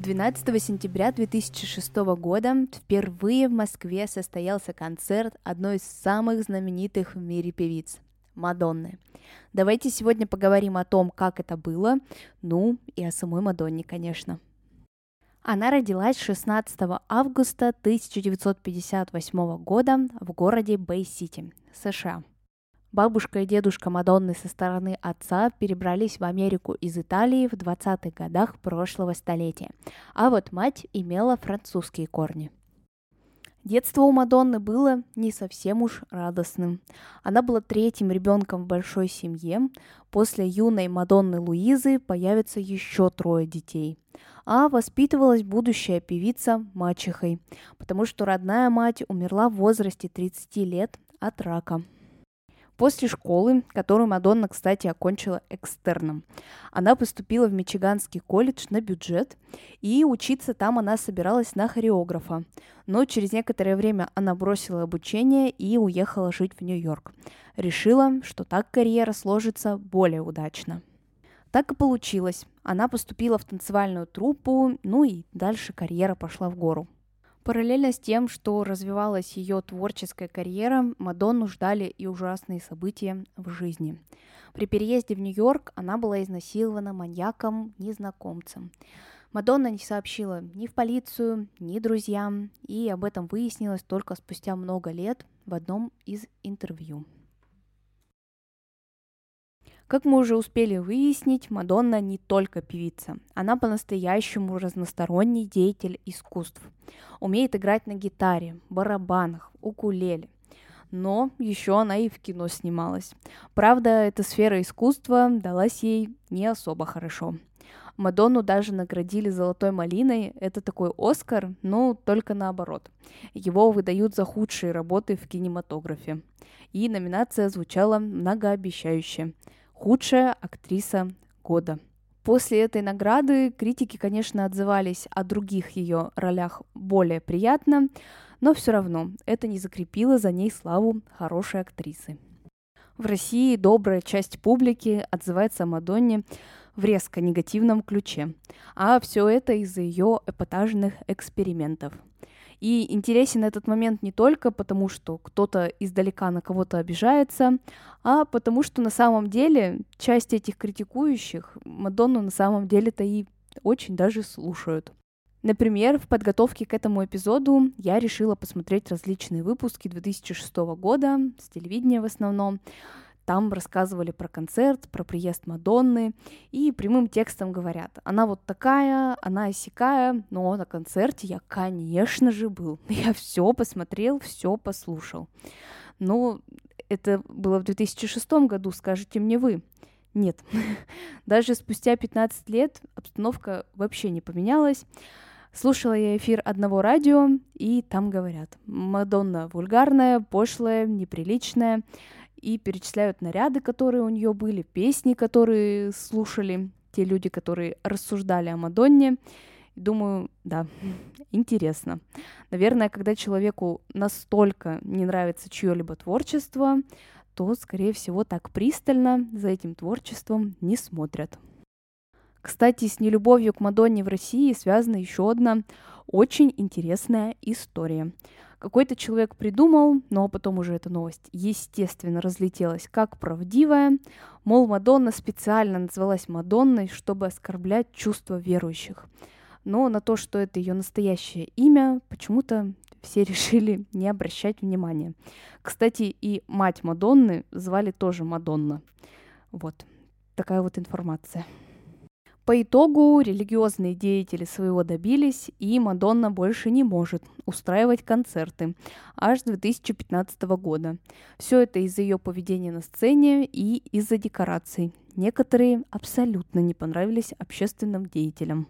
12 сентября 2006 года впервые в Москве состоялся концерт одной из самых знаменитых в мире певиц – Мадонны. Давайте сегодня поговорим о том, как это было, ну и о самой Мадонне, конечно. Она родилась 16 августа 1958 года в городе Бэй-Сити, США. Бабушка и дедушка Мадонны со стороны отца перебрались в Америку из Италии в 20-х годах прошлого столетия, а вот мать имела французские корни. Детство у Мадонны было не совсем уж радостным. Она была третьим ребенком в большой семье. После юной Мадонны Луизы появится еще трое детей. А воспитывалась будущая певица мачехой, потому что родная мать умерла в возрасте 30 лет от рака. После школы, которую Мадонна, кстати, окончила экстерном, она поступила в Мичиганский колледж на бюджет, и учиться там она собиралась на хореографа. Но через некоторое время она бросила обучение и уехала жить в Нью-Йорк. Решила, что так карьера сложится более удачно. Так и получилось. Она поступила в танцевальную труппу, ну и дальше карьера пошла в гору. Параллельно с тем, что развивалась ее творческая карьера, Мадонну ждали и ужасные события в жизни. При переезде в Нью-Йорк она была изнасилована маньяком-незнакомцем. Мадонна не сообщила ни в полицию, ни друзьям, и об этом выяснилось только спустя много лет в одном из интервью. Как мы уже успели выяснить, Мадонна не только певица. Она по-настоящему разносторонний деятель искусств. Умеет играть на гитаре, барабанах, укулеле. Но еще она и в кино снималась. Правда, эта сфера искусства далась ей не особо хорошо. Мадонну даже наградили золотой малиной. Это такой Оскар, но только наоборот. Его выдают за худшие работы в кинематографе. И номинация звучала многообещающе худшая актриса года. После этой награды критики, конечно, отзывались о других ее ролях более приятно, но все равно это не закрепило за ней славу хорошей актрисы. В России добрая часть публики отзывается о Мадонне в резко негативном ключе, а все это из-за ее эпатажных экспериментов – и интересен этот момент не только потому, что кто-то издалека на кого-то обижается, а потому что на самом деле часть этих критикующих Мадонну на самом деле-то и очень даже слушают. Например, в подготовке к этому эпизоду я решила посмотреть различные выпуски 2006 года, с телевидения в основном, там рассказывали про концерт, про приезд Мадонны, и прямым текстом говорят, она вот такая, она осякая, но на концерте я, конечно же, был. Я все посмотрел, все послушал. Но это было в 2006 году, скажете мне вы. Нет, даже спустя 15 лет обстановка вообще не поменялась. Слушала я эфир одного радио, и там говорят, Мадонна вульгарная, пошлая, неприличная, и перечисляют наряды, которые у нее были, песни, которые слушали те люди, которые рассуждали о Мадонне. Думаю, да, интересно. Наверное, когда человеку настолько не нравится чье-либо творчество, то, скорее всего, так пристально за этим творчеством не смотрят. Кстати, с нелюбовью к Мадонне в России связана еще одна очень интересная история. Какой-то человек придумал, но потом уже эта новость, естественно, разлетелась как правдивая. Мол, Мадонна специально называлась Мадонной, чтобы оскорблять чувства верующих. Но на то, что это ее настоящее имя, почему-то все решили не обращать внимания. Кстати, и мать Мадонны звали тоже Мадонна. Вот такая вот информация. По итогу религиозные деятели своего добились, и Мадонна больше не может устраивать концерты аж с 2015 года. Все это из-за ее поведения на сцене и из-за декораций. Некоторые абсолютно не понравились общественным деятелям.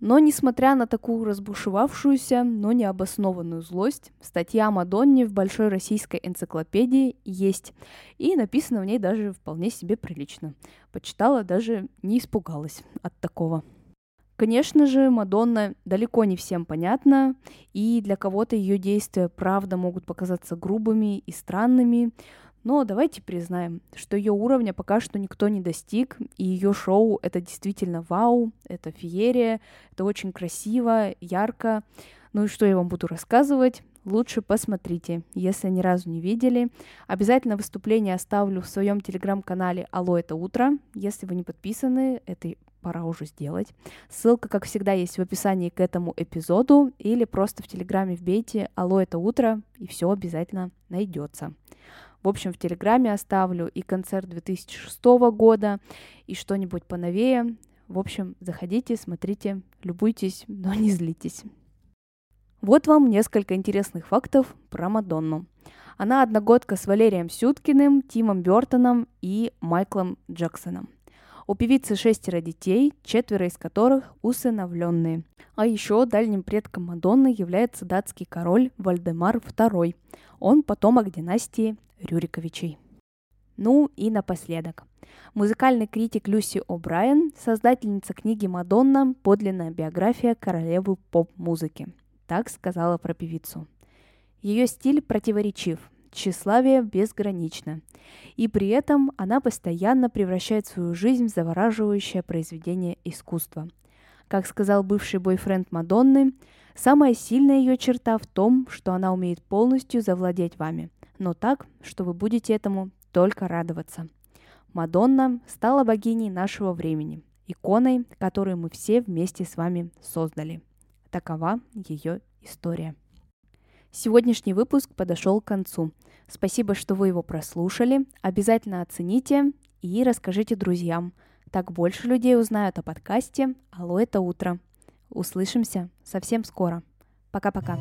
Но, несмотря на такую разбушевавшуюся, но необоснованную злость, статья о Мадонне в Большой российской энциклопедии есть, и написано в ней даже вполне себе прилично. Почитала, даже не испугалась от такого. Конечно же, Мадонна далеко не всем понятна, и для кого-то ее действия правда могут показаться грубыми и странными, но давайте признаем, что ее уровня пока что никто не достиг, и ее шоу это действительно вау, это феерия, это очень красиво, ярко. Ну и что я вам буду рассказывать? Лучше посмотрите, если ни разу не видели. Обязательно выступление оставлю в своем телеграм-канале «Алло, это утро». Если вы не подписаны, это пора уже сделать. Ссылка, как всегда, есть в описании к этому эпизоду или просто в телеграме вбейте «Алло, это утро» и все обязательно найдется. В общем, в Телеграме оставлю и концерт 2006 года, и что-нибудь поновее. В общем, заходите, смотрите, любуйтесь, но не злитесь. Вот вам несколько интересных фактов про Мадонну. Она одногодка с Валерием Сюткиным, Тимом Бертоном и Майклом Джексоном. У певицы шестеро детей, четверо из которых усыновленные. А еще дальним предком Мадонны является датский король Вальдемар II. Он потомок династии Рюриковичей. Ну и напоследок. Музыкальный критик Люси О'Брайен, создательница книги «Мадонна. Подлинная биография королевы поп-музыки». Так сказала про певицу. Ее стиль противоречив, тщеславие безгранично. И при этом она постоянно превращает свою жизнь в завораживающее произведение искусства. Как сказал бывший бойфренд Мадонны, самая сильная ее черта в том, что она умеет полностью завладеть вами – но так, что вы будете этому только радоваться. Мадонна стала богиней нашего времени, иконой, которую мы все вместе с вами создали. Такова ее история. Сегодняшний выпуск подошел к концу. Спасибо, что вы его прослушали. Обязательно оцените и расскажите друзьям. Так больше людей узнают о подкасте «Алло, это утро». Услышимся совсем скоро. Пока-пока.